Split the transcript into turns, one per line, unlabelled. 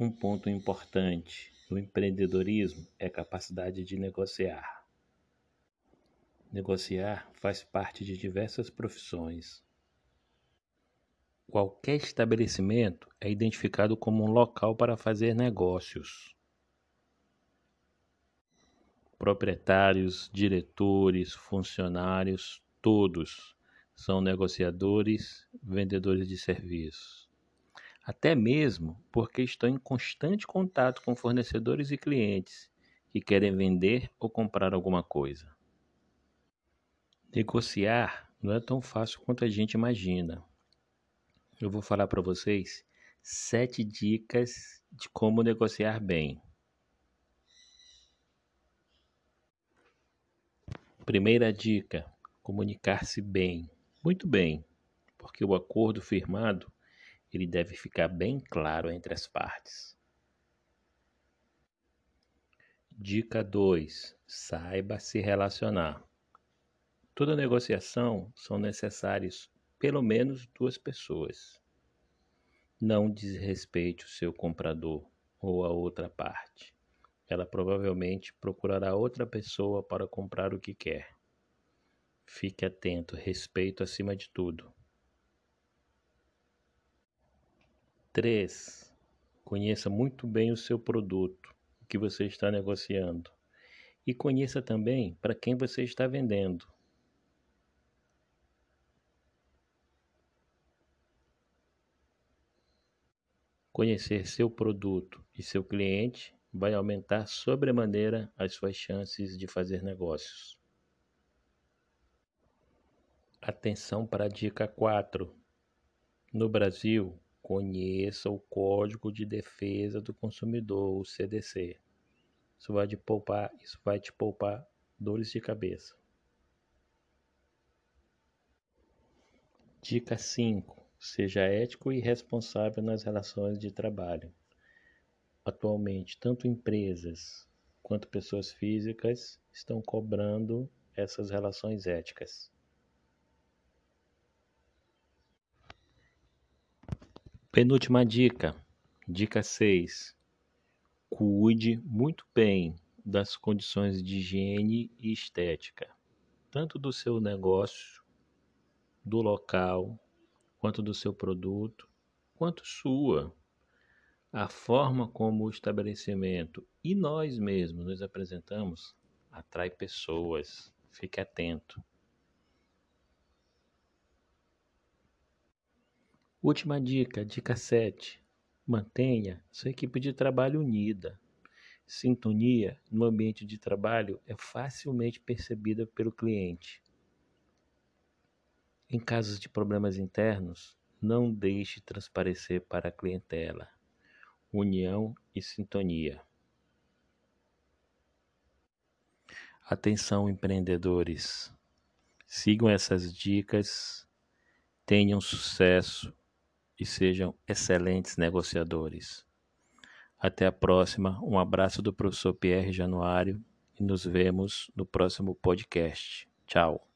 Um ponto importante no empreendedorismo é a capacidade de negociar. Negociar faz parte de diversas profissões. Qualquer estabelecimento é identificado como um local para fazer negócios. Proprietários, diretores, funcionários, todos são negociadores, vendedores de serviços. Até mesmo porque estão em constante contato com fornecedores e clientes que querem vender ou comprar alguma coisa. Negociar não é tão fácil quanto a gente imagina. Eu vou falar para vocês sete dicas de como negociar bem. Primeira dica: comunicar-se bem. Muito bem, porque o acordo firmado ele deve ficar bem claro entre as partes. Dica 2: saiba se relacionar. Toda negociação são necessárias pelo menos duas pessoas. Não desrespeite o seu comprador ou a outra parte ela provavelmente procurará outra pessoa para comprar o que quer. Fique atento, respeito acima de tudo. 3. Conheça muito bem o seu produto, o que você está negociando. E conheça também para quem você está vendendo. Conhecer seu produto e seu cliente vai aumentar sobremaneira as suas chances de fazer negócios. Atenção para a dica 4. No Brasil, conheça o Código de Defesa do Consumidor, o CDC. Isso vai te poupar, isso vai te poupar dores de cabeça. Dica 5. Seja ético e responsável nas relações de trabalho. Atualmente, tanto empresas quanto pessoas físicas estão cobrando essas relações éticas. Penúltima dica, dica 6. Cuide muito bem das condições de higiene e estética, tanto do seu negócio, do local, quanto do seu produto, quanto sua. A forma como o estabelecimento e nós mesmos nos apresentamos atrai pessoas. Fique atento. Última dica, dica 7. Mantenha sua equipe de trabalho unida. Sintonia no ambiente de trabalho é facilmente percebida pelo cliente. Em casos de problemas internos, não deixe transparecer para a clientela união e sintonia. Atenção, empreendedores. Sigam essas dicas, tenham sucesso e sejam excelentes negociadores. Até a próxima. Um abraço do professor Pierre Januário e nos vemos no próximo podcast. Tchau.